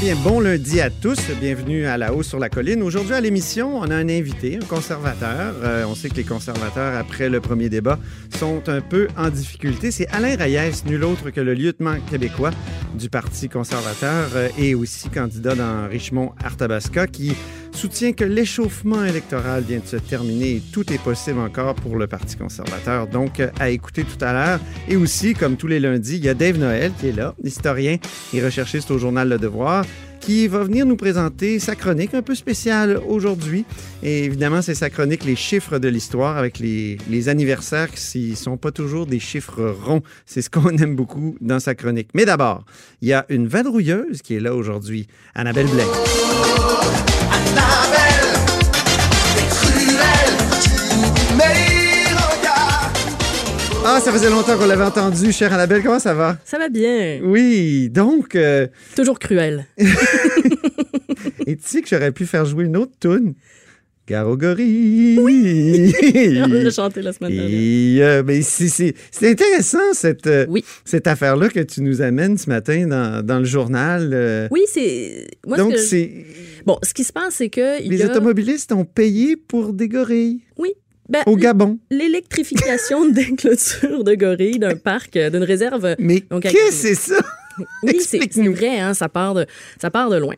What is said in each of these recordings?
Eh bon lundi à tous. Bienvenue à La Haut sur la Colline. Aujourd'hui, à l'émission, on a un invité, un conservateur. Euh, on sait que les conservateurs, après le premier débat, sont un peu en difficulté. C'est Alain Reyes, nul autre que le lieutenant québécois du Parti conservateur euh, et aussi candidat dans Richmond-Arthabasca qui soutient que l'échauffement électoral vient de se terminer et tout est possible encore pour le Parti conservateur. Donc, à écouter tout à l'heure. Et aussi, comme tous les lundis, il y a Dave Noël qui est là, historien et recherchiste au journal Le Devoir qui va venir nous présenter sa chronique un peu spéciale aujourd'hui. Et évidemment, c'est sa chronique Les chiffres de l'histoire avec les, les anniversaires qui ne sont pas toujours des chiffres ronds. C'est ce qu'on aime beaucoup dans sa chronique. Mais d'abord, il y a une vadrouilleuse qui est là aujourd'hui, Annabelle Blais. Ah, ça faisait longtemps qu'on l'avait entendu, chère Annabelle. Comment ça va? Ça va bien. Oui, donc, euh, Toujours cruel. et tu sais que j'aurais pu faire jouer une autre tune? Garogori. Oui. On l'a chanté la semaine dernière. Euh, ben, c'est- intéressant, cette, euh, Oui. cette affaire-là que tu nous amènes ce matin dans, dans le journal. euh. Oui, c'est. Donc, je- c'est Bon, ce qui se passe, c'est que. les y a... automobilistes ont payé pour des gorilles Oui. Ben, au Gabon. L'électrification des clôtures de gorilles d'un parc, euh, d'une réserve. Mais qu'est-ce que c'est ça? Oui, c'est vrai, hein, ça, part de, ça part de loin.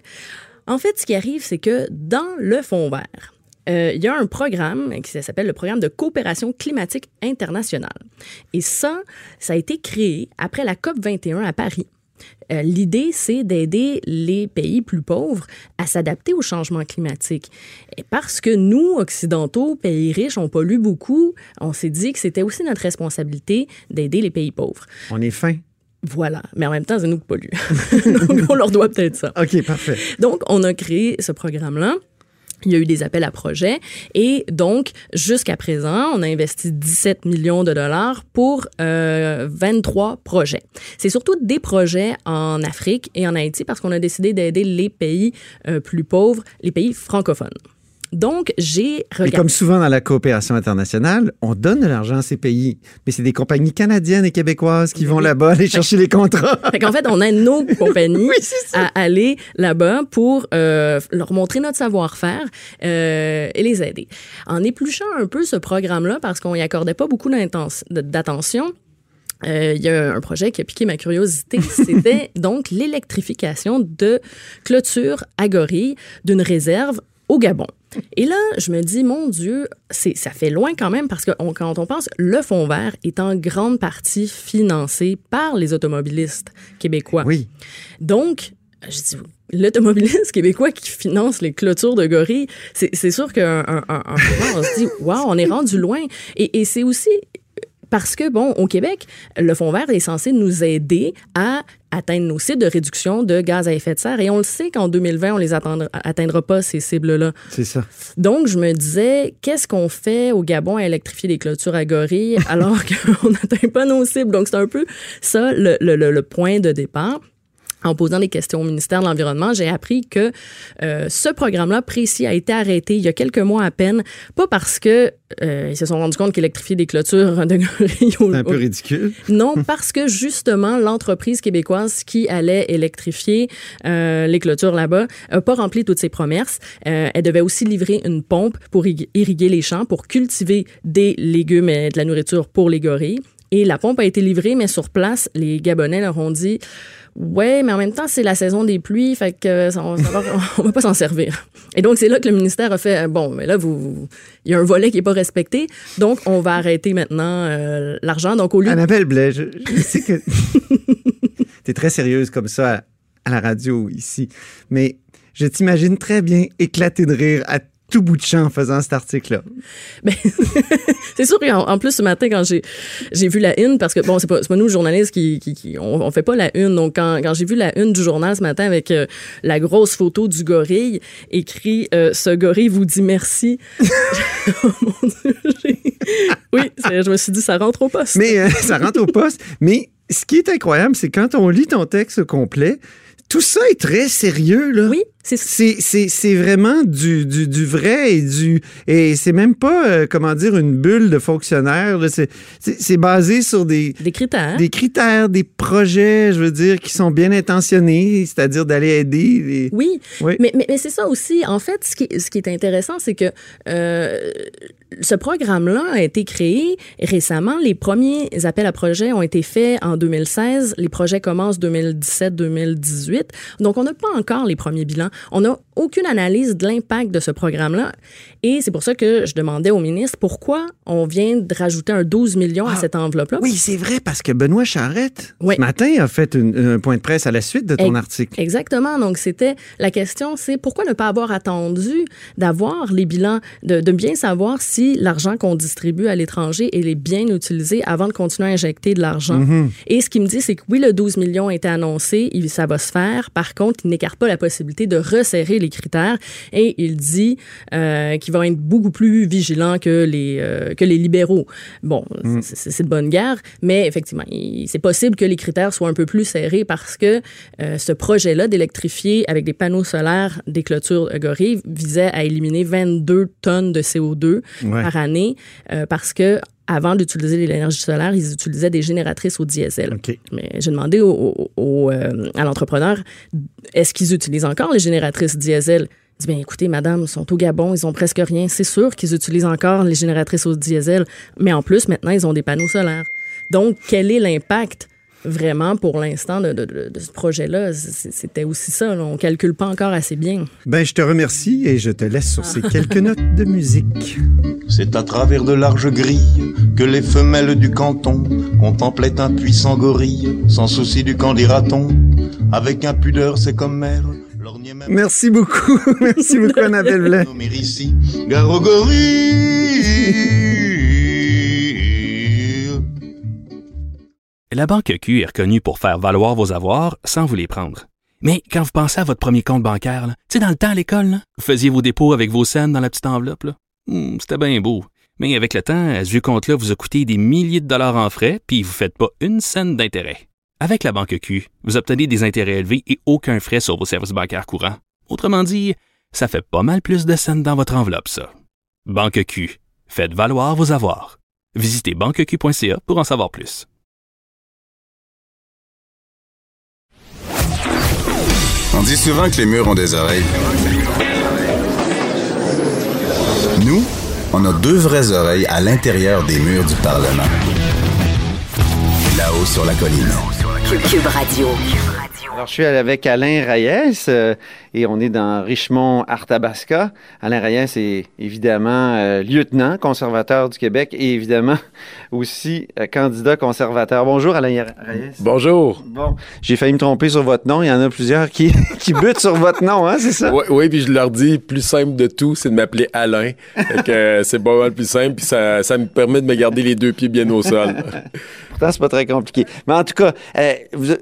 En fait, ce qui arrive, c'est que dans le Fonds vert, euh, il y a un programme qui s'appelle le programme de coopération climatique internationale. Et ça, ça a été créé après la COP 21 à Paris. Euh, L'idée, c'est d'aider les pays plus pauvres à s'adapter au changement climatique. Et parce que nous, Occidentaux, pays riches, on pollue beaucoup, on s'est dit que c'était aussi notre responsabilité d'aider les pays pauvres. On est fin. Voilà. Mais en même temps, c'est nous qui polluent. Donc, on leur doit peut-être ça. OK, parfait. Donc, on a créé ce programme-là. Il y a eu des appels à projets et donc jusqu'à présent, on a investi 17 millions de dollars pour euh, 23 projets. C'est surtout des projets en Afrique et en Haïti parce qu'on a décidé d'aider les pays euh, plus pauvres, les pays francophones. Donc, j'ai Et regardé. comme souvent dans la coopération internationale, on donne de l'argent à ces pays, mais c'est des compagnies canadiennes et québécoises qui vont là-bas aller chercher les contrats. Fait qu'en fait, on aide nos compagnies Oui, à aller là-bas pour euh, leur montrer notre savoir-faire euh, et les aider. En épluchant un peu ce programme-là, parce qu'on y accordait pas beaucoup d'attention, euh, il y a un projet qui a piqué ma curiosité. C'était donc l'électrification de clôture à gorilles d'une réserve au Gabon. Et là, je me dis, mon Dieu, c'est, ça fait loin quand même parce que on- quand on pense, le Fonds vert est en grande partie financé par les automobilistes québécois. Oui. Donc, je dis, l'automobiliste québécois qui finance les clôtures de gorilles, c'est c'est sûr qu'un un, un- un moment, on se dit, waouh, on est rendu loin. Et, et c'est aussi parce que, bon, au Québec, le Fonds vert est censé nous aider à atteindre nos cibles de réduction de gaz à effet de serre. Et on le sait qu'en 2020, on les atteindra, atteindra pas, ces cibles-là. C'est ça. Donc, je me disais, qu'est-ce qu'on fait au Gabon à électrifier des clôtures à gorilles alors qu'on n'atteint pas nos cibles? Donc, c'est un peu ça le, le- le- le point de départ. En posant des questions au ministère de l'Environnement, j'ai appris que euh, ce programme-là précis a été arrêté il y a quelques mois à peine, pas parce que euh, ils se sont rendus compte qu'électrifier des clôtures de C'est un peu ridicule. non, parce que justement, l'entreprise québécoise qui allait électrifier euh, les clôtures là-bas n'a pas rempli toutes ses promesses. Elle devait aussi livrer une pompe pour ig- irriguer les champs, pour cultiver des légumes et de la nourriture pour les gorilles. Et la pompe a été livrée, mais sur place, les Gabonais leur ont dit Ouais, mais en même temps, c'est la saison des pluies, fait que on, ça va, pas s'en servir. Et donc, c'est là que le ministère a fait, euh, bon, mais là, vous, il y a un volet qui est pas respecté, donc on va arrêter maintenant euh, l'argent. Donc, au lieu... Annabelle Blais, je, je sais que tu es très sérieuse comme ça à, à la radio ici, mais je t'imagine très bien éclater de rire à tout bout de champ en faisant cet article-là. Ben, c'est sûr qu'en en plus, ce matin, quand j'ai, j'ai vu la une, parce que, bon, c'est pas, pas nous, journalistes, qui, qui, qui- on, on fait pas la une. Donc, quand, quand j'ai vu la une du journal ce matin avec euh, la grosse photo du gorille, écrit euh, Ce gorille vous dit merci. oh mon Dieu, Oui, je me suis dit, ça rentre au poste. Mais euh, ça rentre au poste. Mais ce qui est incroyable, c'est quand on lit ton texte complet, tout ça est très sérieux, là. Oui, c'est C'est, c'est, c'est vraiment du, du, du vrai et du. Et c'est même pas, euh, comment dire, une bulle de fonctionnaires. C'est, basé sur des, des critères. des critères, des projets, je veux dire, qui sont bien intentionnés, c'est-à-dire d'aller aider les. Oui, Oui. mais, mais, mais c'est ça aussi. En fait, ce qui, ce qui est intéressant, c'est que euh, ce programme-là a été créé récemment. Les premiers appels à projets ont été faits en 2016. Les projets commencent 2017-2018. Donc, on n'a pas encore les premiers bilans. On n'a aucune analyse de l'impact de ce programme-là. Et c'est pour ça que je demandais au ministre pourquoi on vient de rajouter un 12 millions à Ah, cette enveloppe-là. Oui, c'est vrai, parce que Benoît Charrette, Oui. ce matin, a fait une- un point de presse à la suite de ton article. Exactement. Donc, c'était la question, c'est pourquoi ne pas avoir attendu d'avoir les bilans, de, de bien savoir si l'argent qu'on distribue à l'étranger est bien utilisé avant de continuer à injecter de l'argent. Et ce qu'il me dit, c'est que oui, le 12 millions a été annoncé, ça va se faire. Par contre, il n'écarte pas la possibilité de resserrer les critères et il dit euh, qu'il va être beaucoup plus vigilant que les, euh, que les libéraux. Bon, c'est- c'est de bonne guerre, mais effectivement, c'est possible que les critères soient un peu plus serrés parce que euh, ce projet-là d'électrifier avec des panneaux solaires des clôtures de visait à éliminer 22 tonnes de CO2 Ouais. par année euh, parce que avant d'utiliser l'énergie solaire, ils utilisaient des génératrices au diesel. Mais j'ai demandé au, au- au, euh, à l'entrepreneur, est-ce qu'ils utilisent encore les génératrices diesel? Dit, bien, écoutez, madame, ils sont au Gabon, ils ont presque rien. C'est sûr qu'ils utilisent encore les génératrices au diesel, mais en plus, maintenant, ils ont des panneaux solaires. Donc, quel est l'impact vraiment pour l'instant de, de- de- de ce projet-là? C'est- C'était aussi ça, là. on calcule pas encore assez bien. Ben, je te remercie et je te laisse sur ces quelques notes de musique. C'est à travers de larges grilles que les femelles du canton contemplaient un puissant gorille, sans souci du camp dira-t-on. Avec impudeur, c'est comme mère. Lorgnait même Merci beaucoup. Merci beaucoup, Annabelle Blais. La Banque Q est reconnue pour faire valoir vos avoirs sans vous les prendre. Mais quand vous pensez à votre premier compte bancaire, tu sais, dans le temps à l'école, là, vous faisiez vos dépôts avec vos scènes dans la petite enveloppe. là. Hmm, C'était bien beau. Mais avec le temps, ce vieux compte-là vous a coûté des milliers de dollars en frais, puis vous ne faites pas une scène d'intérêt. Avec la Banque Q, vous obtenez des intérêts élevés et aucun frais sur vos services bancaires courants. Autrement dit, ça fait pas mal plus de scènes dans votre enveloppe, ça. Banque Q, faites valoir vos avoirs. Visitez banqueq.ca pour en savoir plus. On dit souvent que les murs ont des oreilles. Nous, on a deux vraies oreilles à l'intérieur des murs du Parlement. Là-haut sur la colline. Cube, Radio. Alors, je suis avec Alain Reyes euh, et on est dans Richmond-Arthabasca. Alain Reyes est évidemment euh, lieutenant conservateur du Québec et évidemment aussi euh, candidat conservateur. Bonjour, Alain Reyes. Bonjour. Bon, j'ai failli me tromper sur votre nom. Il y en a plusieurs qui, qui butent sur votre nom, hein, c'est ça? Oui, oui, puis je leur dis, plus simple de tout, c'est de m'appeler Alain. Euh, c'est pas mal plus simple, puis ça, ça me permet de me garder les deux pieds bien au sol. Pourtant, c'est pas très compliqué. Mais en tout cas,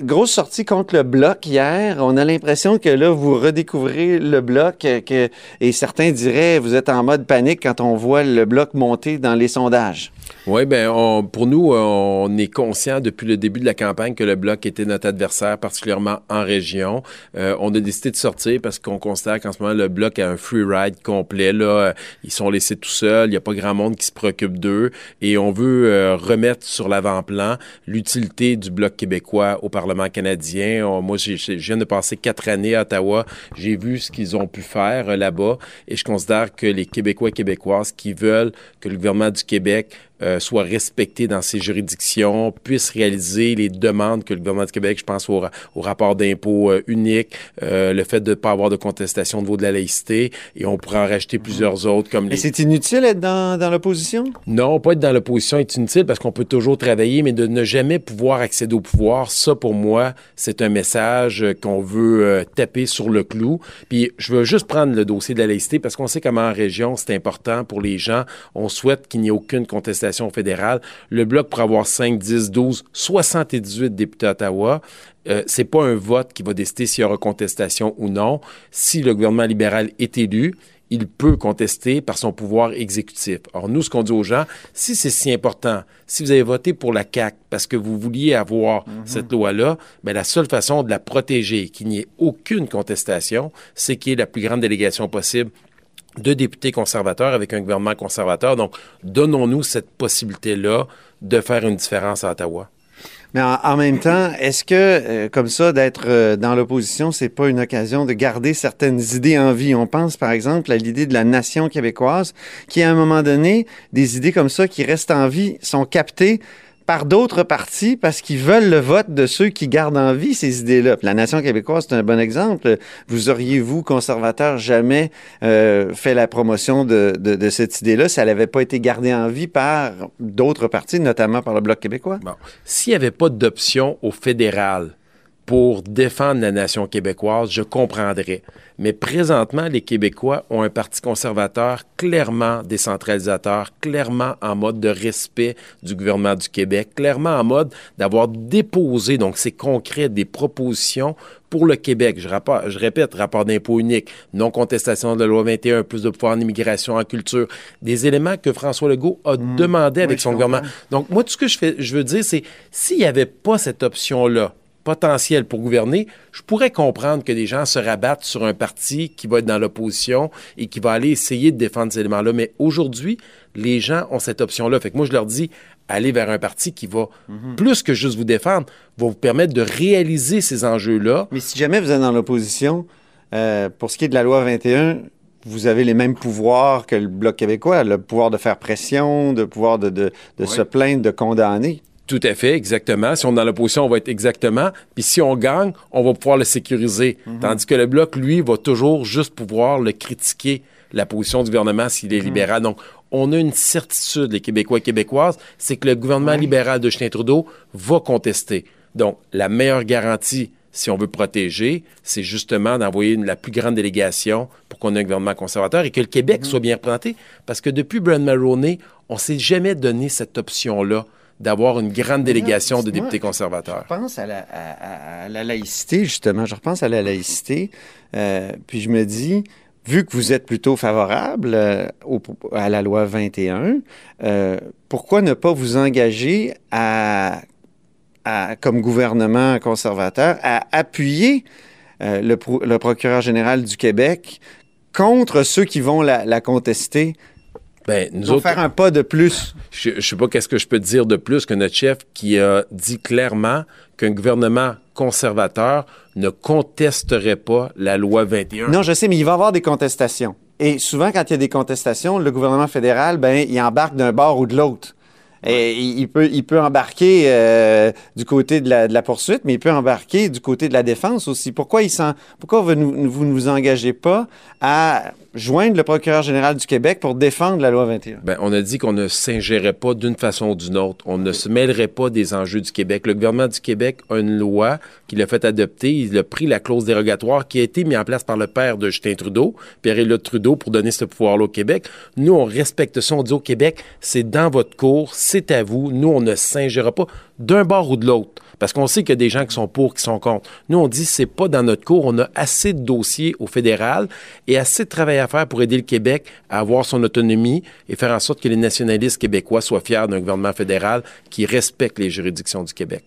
grosse sortie contre le bloc hier. On a l'impression que là, vous redécouvrez le bloc euh, et certains diraient vous êtes en mode panique quand on voit le bloc monter dans les sondages. Oui, on, pour nous, on est conscient depuis le début de la campagne que le Bloc était notre adversaire, particulièrement en région. Euh, on a décidé de sortir parce qu'on considère qu'en ce moment, le Bloc a un free ride complet. Là, Euh, ils sont laissés tout seuls, il n'y a pas grand monde qui se préoccupe d'eux et on veut euh, remettre sur l'avant-plan l'utilité du Bloc québécois au Parlement canadien. Moi, j'ai- je viens de passer quatre années à Ottawa. J'ai vu ce qu'ils ont pu faire euh, là-bas et je considère que les Québécois et Québécoises qui veulent que le gouvernement du Québec euh, soit respecté dans ses juridictions, puisse réaliser les demandes que le gouvernement du Québec, je pense au, au rapport d'impôt euh, unique, euh, le fait de ne pas avoir de contestation au niveau de la laïcité, et on pourrait en rajouter plusieurs autres comme Mais c'est inutile d'être dans, dans l'opposition? Non, pas être dans l'opposition est inutile parce qu'on peut toujours travailler, mais de ne jamais pouvoir accéder au pouvoir, ça pour moi, c'est un message qu'on veut taper sur le clou. Puis je veux juste prendre le dossier de la laïcité parce qu'on sait comment en région c'est important pour les gens. On souhaite qu'il n'y ait aucune contestation fédérale. Le bloc pour avoir 5, 10, 12, 78 députés à Ottawa. Euh, c'est pas un vote qui va décider s'il y aura contestation ou non. Si le gouvernement libéral est élu, il peut contester par son pouvoir exécutif. Or, nous, ce qu'on dit aux gens, si c'est si important, si vous avez voté pour la CAQ parce que vous vouliez avoir cette loi-là, ben, la seule façon de la protéger, qu'il n'y ait aucune contestation, c'est qu'il y ait la plus grande délégation possible de députés conservateurs avec un gouvernement conservateur. Donc, donnons-nous cette possibilité-là de faire une différence à Ottawa. Mais en, même temps, est-ce que, euh, comme ça, d'être euh, dans l'opposition, c'est pas une occasion de garder certaines idées en vie? On pense, par exemple, à l'idée de la nation québécoise, qui, à un moment donné, des idées comme ça qui restent en vie sont captées par d'autres partis parce qu'ils veulent le vote de ceux qui gardent en vie ces idées-là. La nation québécoise, c'est un bon exemple. Vous auriez, vous, conservateur, jamais euh, fait la promotion de, de, de cette idée-là si elle n'avait pas été gardée en vie par d'autres partis, notamment par le Bloc québécois? Bon. S'il n'y avait pas d'option au fédéral pour défendre la nation québécoise, je comprendrais. Mais présentement, les Québécois ont un parti conservateur clairement décentralisateur, clairement en mode de respect du gouvernement du Québec, clairement en mode d'avoir déposé, donc c'est concret, des propositions pour le Québec. Je, rapport, je répète, rapport d'impôt unique, non-contestation de la loi 21, plus de pouvoir en immigration, en culture, des éléments que François Legault a demandé avec son comprends. gouvernement. Donc, moi, tout ce que je, fais, je veux dire, c'est s'il n'y avait pas cette option-là, potentielle pour gouverner, je pourrais comprendre que des gens se rabattent sur un parti qui va être dans l'opposition et qui va aller essayer de défendre ces éléments-là. Mais aujourd'hui, les gens ont cette option-là. Fait que moi, je leur dis, allez vers un parti qui va, plus que juste vous défendre, va vous permettre de réaliser ces enjeux-là. Mais si jamais vous êtes dans l'opposition, euh, pour ce qui est de la loi 21, vous avez les mêmes pouvoirs que le Bloc québécois, le pouvoir de faire pression, de pouvoir de, de, de se plaindre, de condamner. Tout à fait, exactement. Si on est dans l'opposition, on va être exactement. Puis si on gagne, on va pouvoir le sécuriser. Tandis que le Bloc, lui, va toujours juste pouvoir le critiquer, la position du gouvernement s'il est libéral. Donc, on a une certitude, les Québécois et Québécoises, c'est que le gouvernement libéral de Justin Trudeau va contester. Donc, la meilleure garantie, si on veut protéger, c'est justement d'envoyer la plus grande délégation pour qu'on ait un gouvernement conservateur et que le Québec soit bien représenté. Parce que depuis Brad Mulroney, on ne s'est jamais donné cette option-là d'avoir une grande délégation de députés conservateurs. Je pense à la, à- à- à la laïcité, justement. Je repense à la laïcité. euh, puis je me dis, vu que vous êtes plutôt favorable euh, au- à la loi 21, euh, pourquoi ne pas vous engager à, à- comme gouvernement conservateur à appuyer euh, le, pro- le procureur général du Québec contre ceux qui vont la, la contester Ben, nous autres, faire un pas de plus? je ne sais pas qu'est-ce que je peux dire de plus que notre chef qui a dit clairement qu'un gouvernement conservateur ne contesterait pas la loi 21. Non, je sais, mais il va y avoir des contestations. Et souvent, quand il y a des contestations, le gouvernement fédéral, ben, il embarque d'un bord ou de l'autre. Et il peut, il peut embarquer euh, du côté de la, de la poursuite, mais il peut embarquer du côté de la défense aussi. Pourquoi, il pourquoi vous, ne- vous vous engagez pas à joindre le procureur général du Québec pour défendre la loi 21? Ben, on a dit qu'on ne s'ingérait pas d'une façon ou d'une autre. On ne se mêlerait pas des enjeux du Québec. Le gouvernement du Québec a une loi qu'il a fait adopter. Il a pris la clause dérogatoire qui a été mise en place par le père de Justin Trudeau, Pierre-Éliott Trudeau, pour donner ce pouvoir-là au Québec. Nous, on respecte ça. On dit au Québec, c'est dans votre cours, c'est à vous. Nous, on ne s'ingérera pas d'un bord ou de l'autre. Parce qu'on sait qu'il y a des gens qui sont pour, qui sont contre. Nous, on dit c'est pas dans notre cours. On a assez de dossiers au fédéral et assez de travail à faire pour aider le Québec à avoir son autonomie et faire en sorte que les nationalistes québécois soient fiers d'un gouvernement fédéral qui respecte les juridictions du Québec.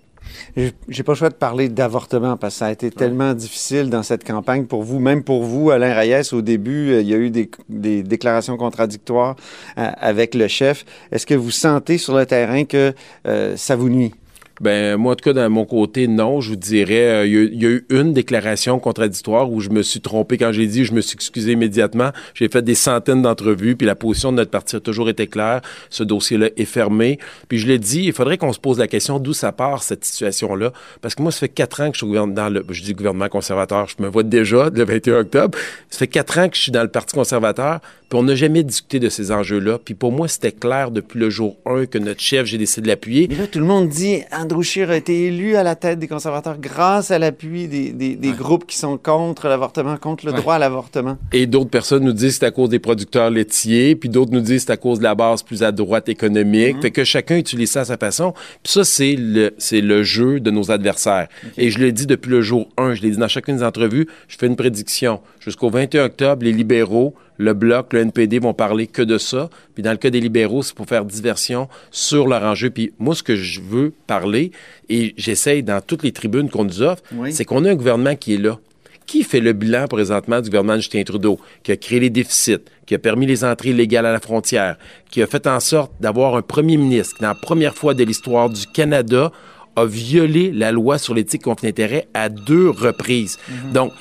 J'ai- pas le choix de parler d'avortement parce que ça a été tellement difficile dans cette campagne pour vous, même pour vous, Alain Reyes. Au début, euh, il y a eu des, des déclarations contradictoires euh, avec le chef. Est-ce que vous sentez sur le terrain que euh, ça vous nuit? Ben moi, en tout cas, dans mon côté, non. Je vous dirais, euh, il y, a eu une déclaration contradictoire où je me suis trompé quand j'ai dit, je me suis excusé immédiatement. J'ai fait des centaines d'entrevues, puis la position de notre parti a toujours été claire. Ce dossier-là est fermé. Puis je l'ai dit, il faudrait qu'on se pose la question d'où ça part cette situation-là, parce que moi, ça fait quatre ans que je suis dans le, je dis gouvernement conservateur, je me vois déjà le 21 octobre. Ça fait quatre ans que je suis dans le Parti conservateur, puis on n'a jamais discuté de ces enjeux-là. Puis pour moi, c'était clair depuis le jour 1 que notre chef, j'ai décidé de l'appuyer. Mais là, tout le monde dit Scheer a été élu à la tête des conservateurs grâce à l'appui des, des, groupes qui sont contre l'avortement, contre le droit à l'avortement. Et d'autres personnes nous disent que c'est à cause des producteurs laitiers, puis d'autres nous disent que c'est à cause de la base plus à droite économique. Mhm. Fait que chacun utilise ça à sa façon. Puis ça, c'est le, c'est le jeu de nos adversaires. Et je l'ai dit depuis le jour 1, je l'ai dit dans chacune des entrevues, je fais une prédiction. Jusqu'au 21 octobre, les libéraux le Bloc, le NPD vont parler que de ça. Puis dans le cas des libéraux, c'est pour faire diversion sur leur enjeu. Puis moi, ce que je veux parler, et j'essaye dans toutes les tribunes qu'on nous offre, c'est qu'on a un gouvernement qui est là. Qui fait le bilan présentement du gouvernement de Justin Trudeau, qui a créé les déficits, qui a permis les entrées légales à la frontière, qui a fait en sorte d'avoir un premier ministre qui, dans la première fois de l'histoire du Canada, a violé la loi sur l'éthique contre l'intérêt à deux reprises. Mhm. Donc,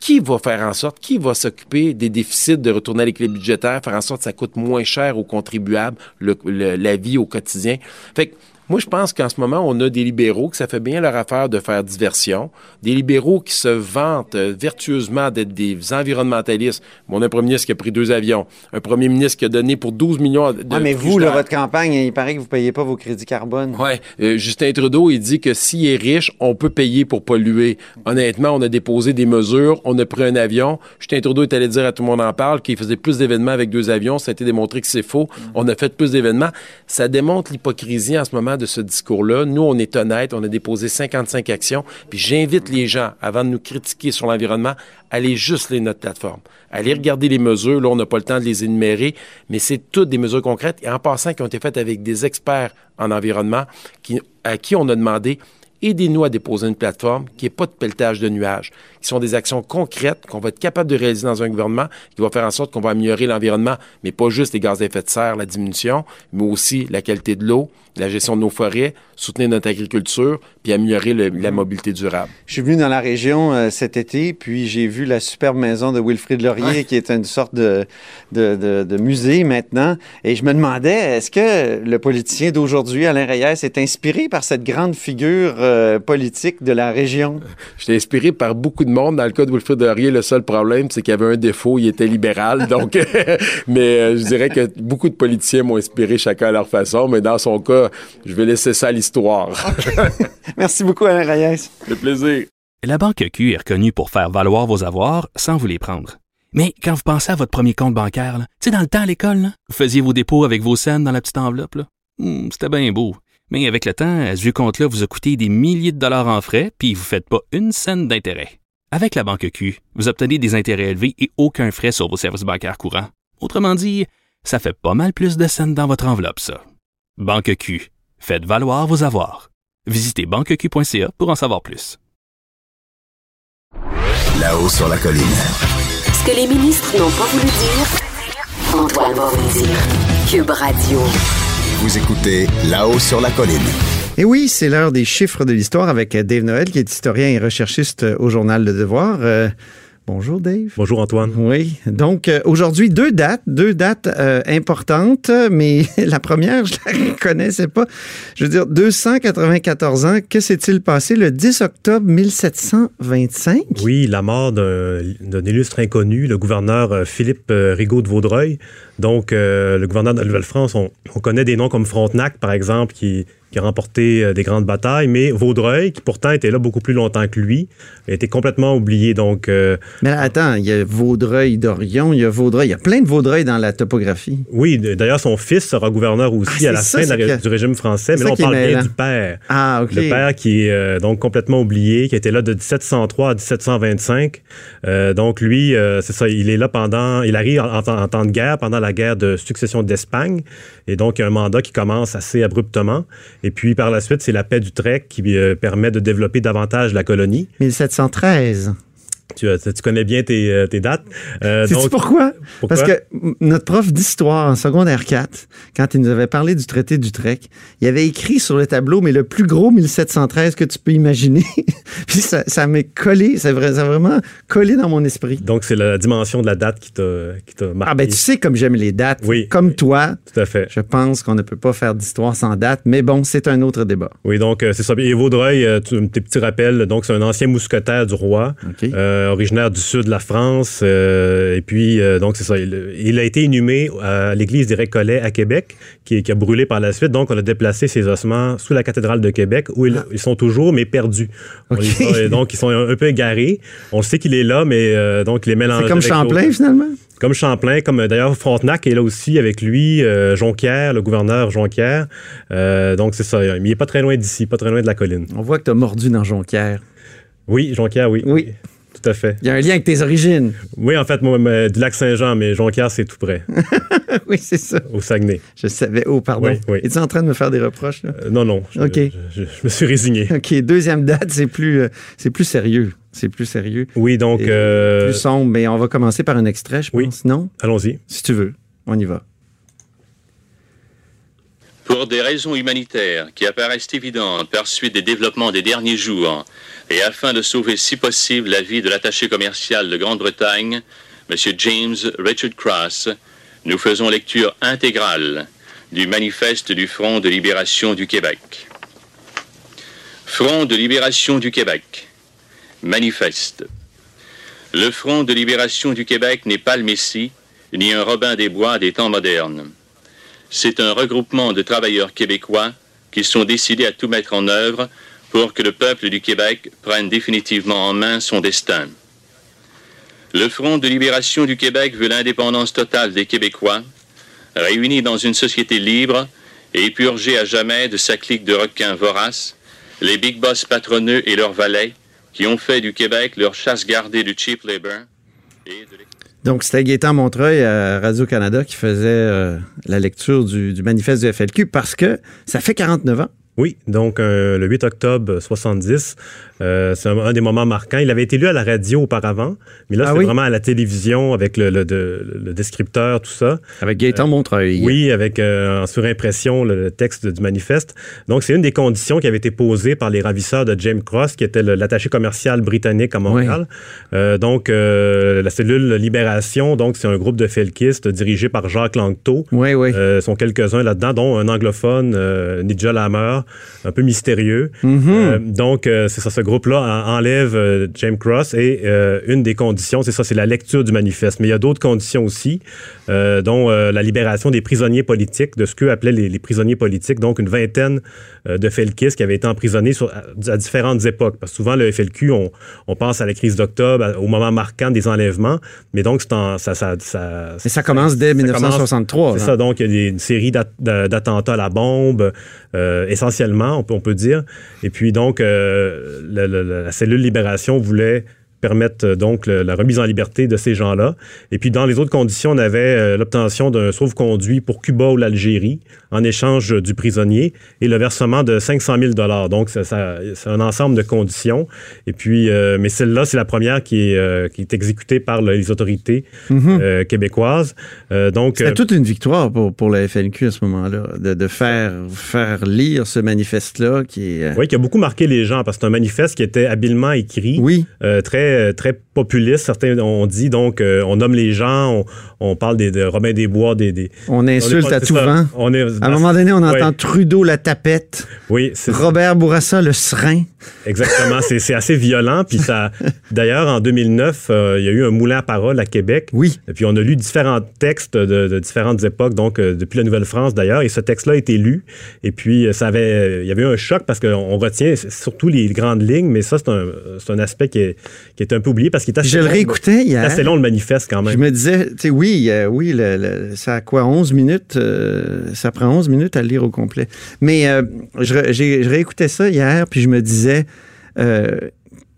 qui va faire en sorte, qui va s'occuper des déficits de retourner à l'équilibre budgétaire, faire en sorte que ça coûte moins cher aux contribuables, la vie au quotidien? Fait que moi, je pense qu'en ce moment, on a des libéraux que ça fait bien leur affaire de faire diversion, des libéraux qui se vantent euh, vertueusement d'être des environnementalistes. Mon un premier ministre qui a pris deux avions, un premier ministre qui a donné pour 12 millions de... Ah, mais vous, là, votre campagne, il paraît que vous payez pas vos crédits carbone. Oui. Euh, Justin Trudeau, il dit que s'il est riche, on peut payer pour polluer. Honnêtement, on a déposé des mesures, on a pris un avion. Justin Trudeau est allé dire à tout le monde en parle qu'il faisait plus d'événements avec deux avions. Ça a été démontré que c'est faux. On a fait plus d'événements. Ça démontre l'hypocrisie en ce moment de ce discours-là. Nous, on est honnête, on a déposé 55 actions, puis j'invite les gens, avant de nous critiquer sur l'environnement, à aller juste les notre plateforme. Allez regarder les mesures, là, on n'a pas le temps de les énumérer, mais c'est toutes des mesures concrètes, et en passant, qui ont été faites avec des experts en environnement, qui, à qui on a demandé aidez-nous à déposer une plateforme qui n'est pas de pelletage de nuages, qui sont des actions concrètes qu'on va être capable de réaliser dans un gouvernement qui va faire en sorte qu'on va améliorer l'environnement, mais pas juste les gaz à effet de serre, la diminution, mais aussi la qualité de l'eau, la gestion de nos forêts, soutenir notre agriculture, puis améliorer la mobilité durable. Je suis venu dans la région euh, cet été, puis j'ai vu la superbe maison de Wilfrid Laurier, qui est une sorte de, de, de, musée maintenant, et je me demandais, est-ce que le politicien d'aujourd'hui, Alain Reyes, est inspiré par cette grande figure euh, politique de la région? J'étais inspiré par beaucoup de monde. Dans le cas de Wilfrid Laurier, le seul problème, c'est qu'il avait un défaut, il était libéral, donc, mais euh, je dirais que beaucoup de politiciens m'ont inspiré chacun à leur façon, mais dans son cas, je vais laisser ça à l'histoire. Merci beaucoup, Alain Reyes. Le plaisir. La Banque Q est reconnue pour faire valoir vos avoirs sans vous les prendre. Mais quand vous pensez à votre premier compte bancaire, tu sais, dans le temps à l'école, vous faisiez vos dépôts avec vos scènes dans la petite enveloppe. Hmm, c'était bien beau. Mais avec le temps, ce vieux compte-là vous a coûté des milliers de dollars en frais, puis vous ne faites pas une scène d'intérêt. Avec la Banque Q, vous obtenez des intérêts élevés et aucun frais sur vos services bancaires courants. Autrement dit, ça fait pas mal plus de scènes dans votre enveloppe, ça. Banque Q, Faites valoir vos avoirs. Visitez banqueq.ca pour en savoir plus. Là-haut sur la colline. Ce que les ministres n'ont pas voulu dire, Antoine va vous dire. Cube Radio. Vous écoutez Là-haut sur la colline. Et oui, c'est l'heure des chiffres de l'histoire avec Dave Noël, qui est historien et recherchiste au journal Le Devoir. Euh, Bonjour Dave. Bonjour Antoine. Oui, donc euh, aujourd'hui deux dates, deux dates euh, importantes, mais la première je la connaissais pas. Je veux dire 294 ans, que s'est-il passé le 10 octobre 1725 Oui, la mort d'un illustre inconnu, le gouverneur euh, Philippe Rigaud de Vaudreuil. Donc le gouverneur de la Nouvelle-France, on, on, connaît des noms comme Frontenac par exemple qui qui a remporté euh, des grandes batailles, mais Vaudreuil, qui pourtant était là beaucoup plus longtemps que lui, a été complètement oublié. Donc, euh, mais attends, il y a Vaudreuil d'Orion, il y a Vaudreuil, il y a plein de Vaudreuil dans la topographie. Oui, d'ailleurs, son fils sera gouverneur aussi ah, à la fin du régime français, mais là, on parle bien du père. Ah, OK. Le père qui est euh, donc complètement oublié, qui était là de 1703 à 1725. donc, lui, c'est ça, il est là pendant, il arrive en, en, temps de guerre, pendant la guerre de succession d'Espagne, et donc, il y a un mandat qui commence assez abruptement. Et puis par la suite, c'est la paix d'Utrecht qui euh, permet de développer davantage la colonie. 1713. Tu, tu connais bien tes, euh, tes dates. Euh, Sais-tu donc- pourquoi? Pourquoi? Parce que notre prof d'histoire en secondaire 4, quand il nous avait parlé du traité d'Utrecht, il avait écrit sur le tableau, mais le plus gros 1713 que tu peux imaginer. Puis ça, ça m'est collé, ça a vra- ça a vraiment collé dans mon esprit. Donc, c'est la dimension de la date qui t'a qui t'a marqué. Ah ben tu sais comme j'aime les dates. Oui. Comme toi, Tout à fait. je pense qu'on ne peut pas faire d'histoire sans date, mais bon, c'est un autre débat. Oui, donc euh, c'est ça. Et Vaudreuil, euh, tes petits rappels, donc c'est un ancien mousquetaire du roi, OK. euh, originaire du sud de la France. euh, et puis, euh, donc c'est ça. Il, il a été inhumé à l'église des Récollets à Québec, qui, qui a brûlé par la suite. Donc, on a déplacé ses ossements sous la cathédrale de Québec, où ils, ils sont toujours, mais perdus. Les donc, ils sont un, peu égarés. On sait qu'il est là, mais euh, donc, il est mélangé. C'est comme Champlain finalement? Comme Champlain, comme euh, d'ailleurs Frontenac est là aussi avec lui, euh, Jonquière, le gouverneur Jonquière. Euh, donc c'est ça. Il est pas très loin d'ici, pas très loin de la colline. On voit que tu as mordu dans Jonquière. Oui, Jonquière, oui. Oui. Tout à fait. Il y a un lien avec tes origines. Oui, en fait, moi, du lac Saint-Jean, mais Jonquière, c'est tout près, oui, c'est ça. au Saguenay. Je savais. Oh, pardon. Oui, oui. Es-tu en train de me faire des reproches, là? Euh, non, non. je- OK. Je, je- je me suis résigné. OK, deuxième date, c'est plus, euh, c'est plus sérieux. C'est plus sérieux. Oui, donc, euh, Plus sombre, mais on va commencer par un extrait, je Oui. pense. Non? allons-y. Si tu veux. On y va. Pour des raisons humanitaires qui apparaissent évidentes par suite des développements des derniers jours, et afin de sauver si possible la vie de l'attaché commercial de Grande-Bretagne, M. James Richard Cross, nous faisons lecture intégrale du manifeste du Front de libération du Québec. Front de libération du Québec. Manifeste. Le Front de libération du Québec n'est pas le Messie, ni un Robin des Bois des temps modernes. C'est un regroupement de travailleurs québécois qui sont décidés à tout mettre en œuvre pour que le peuple du Québec prenne définitivement en main son destin. Le Front de libération du Québec veut l'indépendance totale des Québécois, réunis dans une société libre et purgés à jamais de sa clique de requins voraces, les big boss patronneux et leurs valets, qui ont fait du Québec leur chasse gardée du cheap labor et de Donc, c'était Gaétan Montreuil à Radio-Canada qui faisait euh, la lecture du, du manifeste du FLQ parce que ça fait 49 ans. Oui, donc euh, le 8 octobre 70, euh, c'est un, un des moments marquants. Il avait été lu à la radio auparavant, mais là, Ah c'est oui? vraiment à la télévision avec le, le- de- le descripteur, tout ça. Avec Gaétan Montreuil. Oui, avec euh, en surimpression le, le texte du manifeste. Donc, c'est une des conditions qui avait été posée par les ravisseurs de James Cross, qui était le- l'attaché commercial britannique à Montréal. Euh, donc, euh, la cellule Libération, donc c'est un groupe de felkistes dirigé par Jacques Langto. Oui, oui. Euh, sont quelques-uns là-dedans, dont un anglophone, euh, Nigel Hammer, un peu mystérieux. Mhm. Euh, donc, euh, c'est ça, ce groupe-là en- enlève euh, James Cross et une des conditions, c'est ça, c'est la lecture du manifeste. Mais il y a d'autres conditions aussi, dont la libération des prisonniers politiques, de ce qu'eux appelaient les, les prisonniers politiques, donc une vingtaine de felkistes qui avaient été emprisonnés sur- à, à différentes époques. Parce que souvent, le FLQ, on, on pense à la crise d'octobre, au moment marquant des enlèvements, mais donc en- ça, ça, ça, Mais ça commence dès ça commence- 1963. c'est ça, donc il y a des- une série d'att- d'a- d'attentats à la bombe, euh, on peut, dire. Et puis donc, euh, la cellule Libération voulait permettre euh, donc le- la remise en liberté de ces gens-là. Et puis dans les autres conditions, on avait euh, l'obtention d'un sauve-conduit pour Cuba ou l'Algérie en échange du prisonnier et le versement de 500 000 dollars. Donc ça- ça- c'est un ensemble de conditions. Et puis, euh, mais celle-là, c'est la première qui est, euh, qui est exécutée par les autorités euh, québécoises. Donc C'était euh, toute une victoire pour, pour le FLQ à ce moment-là, de, de faire, faire lire ce manifeste-là qui est. Oui, qui a beaucoup marqué les gens parce que c'est un manifeste qui était habilement écrit, Oui. euh, très, très populiste. Certains ont dit donc, euh, on nomme les gens, on, on parle des, de Robin des Bois, des. des On insulte pas- à tout ça. vent. On est, À un moment donné, on entend Ouais. Trudeau la tapette, Oui, c'est Robert Bourassa le serein. exactement. c'est c'est assez violent. Puis ça, d'ailleurs, en 2009, euh, il y a eu un moulin à parole à Québec. Oui. Et puis on a lu différents textes de, de différentes époques, donc euh, depuis la Nouvelle-France d'ailleurs, et ce texte-là a été lu. Et puis euh, ça avait, euh, il y avait eu un choc parce qu'on retient surtout les grandes lignes, mais ça c'est un, c'est un aspect qui est, qui est un peu oublié parce qu'il est assez Je le long. réécoutais C'est hier. assez long le manifeste quand Je même. me disais, tu sais, oui, euh, oui, le- le- ça a quoi, 11 minutes? euh, ça prend 11 minutes à le lire au complet. Mais euh, je, je réécoutais ça hier, puis je me disais euh,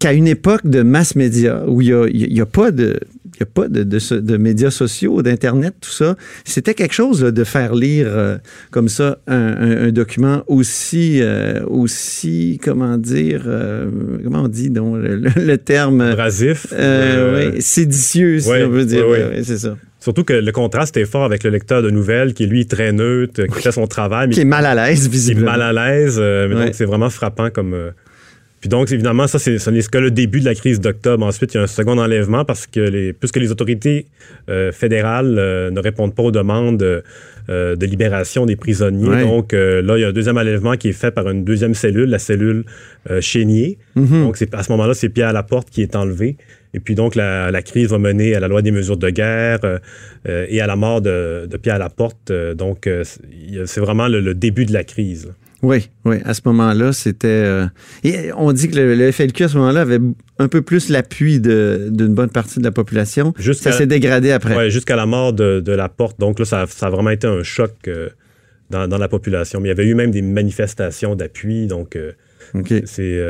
qu'à une époque de mass média, où il n'y a, y a pas de... n'y a pas de, de, de, médias sociaux, d'Internet, tout ça. C'était quelque chose de faire lire euh, comme ça un, un, document aussi, euh, aussi comment dire, euh, comment on dit donc le, terme abrasif, oui, séditieux, si on veut dire. Oui, c'est ça. Surtout que le contraste est fort avec le lecteur de nouvelles qui, lui, est très neutre, qui fait son travail. Mais qui est mal à l'aise, visiblement. Qui est mal à l'aise. mais donc, c'est vraiment frappant comme, puis donc, évidemment, ça, c'est, ce n'est que le début de la crise d'octobre. Ensuite, il y a un second enlèvement parce que les, puisque les autorités euh, fédérales euh, ne répondent pas aux demandes euh, de libération des prisonniers. Donc, là, il y a un deuxième enlèvement qui est fait par une deuxième cellule, la cellule Chénier. Mm-hmm. Donc, c'est, à ce moment-là, c'est Pierre Laporte qui est enlevé. Et puis donc, la, la, crise va mener à la loi des mesures de guerre et à la mort de, de Pierre Laporte. donc, c'est vraiment le, début de la crise. Oui, oui. À ce moment-là, c'était. Euh, et on dit que le, FLQ à ce moment-là avait un peu plus l'appui d'une bonne partie de la population. ça s'est dégradé après. Oui, jusqu'à la mort de, la porte. Donc là, ça, a vraiment été un choc euh, dans, la population. Mais il y avait eu même des manifestations d'appui. Donc, euh, c'est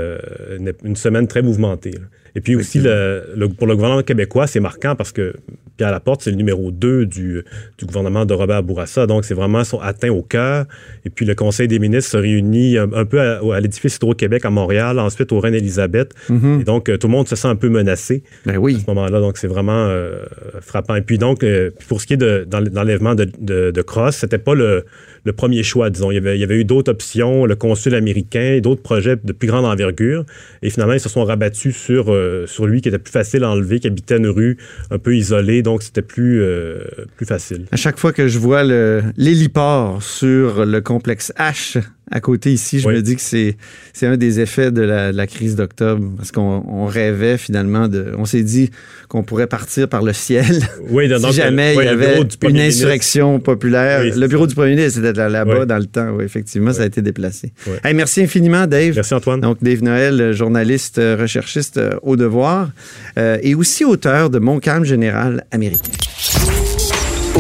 une semaine très mouvementée. Et puis aussi, le, pour le gouvernement québécois, c'est marquant parce que Pierre Laporte, c'est le numéro 2 du, du, gouvernement de Robert Bourassa. Donc, c'est vraiment son atteint au cœur. Et puis, le Conseil des ministres se réunit un, peu à, l'édifice Hydro-Québec à Montréal, ensuite au Reine-Élisabeth. Mm-hmm. Et donc, euh, tout le monde se sent un peu menacé ben oui. à ce moment-là. Donc, c'est vraiment euh, frappant. Et puis, donc, euh, pour ce qui est de, l'enlèvement de, de, de Cross, c'était pas le, le, premier choix, disons. Il y avait, il y avait eu d'autres options, le consul américain, d'autres projets de plus grande envergure. Et finalement, ils se sont rabattus sur, sur lui, qui était plus facile à enlever, qui habitait une rue un peu isolée donc c'était plus, euh, plus facile. À chaque fois que je vois l'héliport sur le complexe H à côté ici, je me dis que c'est un des effets de la, crise d'octobre, parce qu'on rêvait finalement de... On s'est dit qu'on pourrait partir par le ciel oui, si jamais il y avait une insurrection populaire. le bureau du premier ministre, c'était là-bas dans le temps. Oui, effectivement, ça a été déplacé. merci infiniment, Dave. Merci, Antoine. Donc, Dave Noël, journaliste, recherchiste au devoir, euh, et aussi auteur de Mon calme général américain.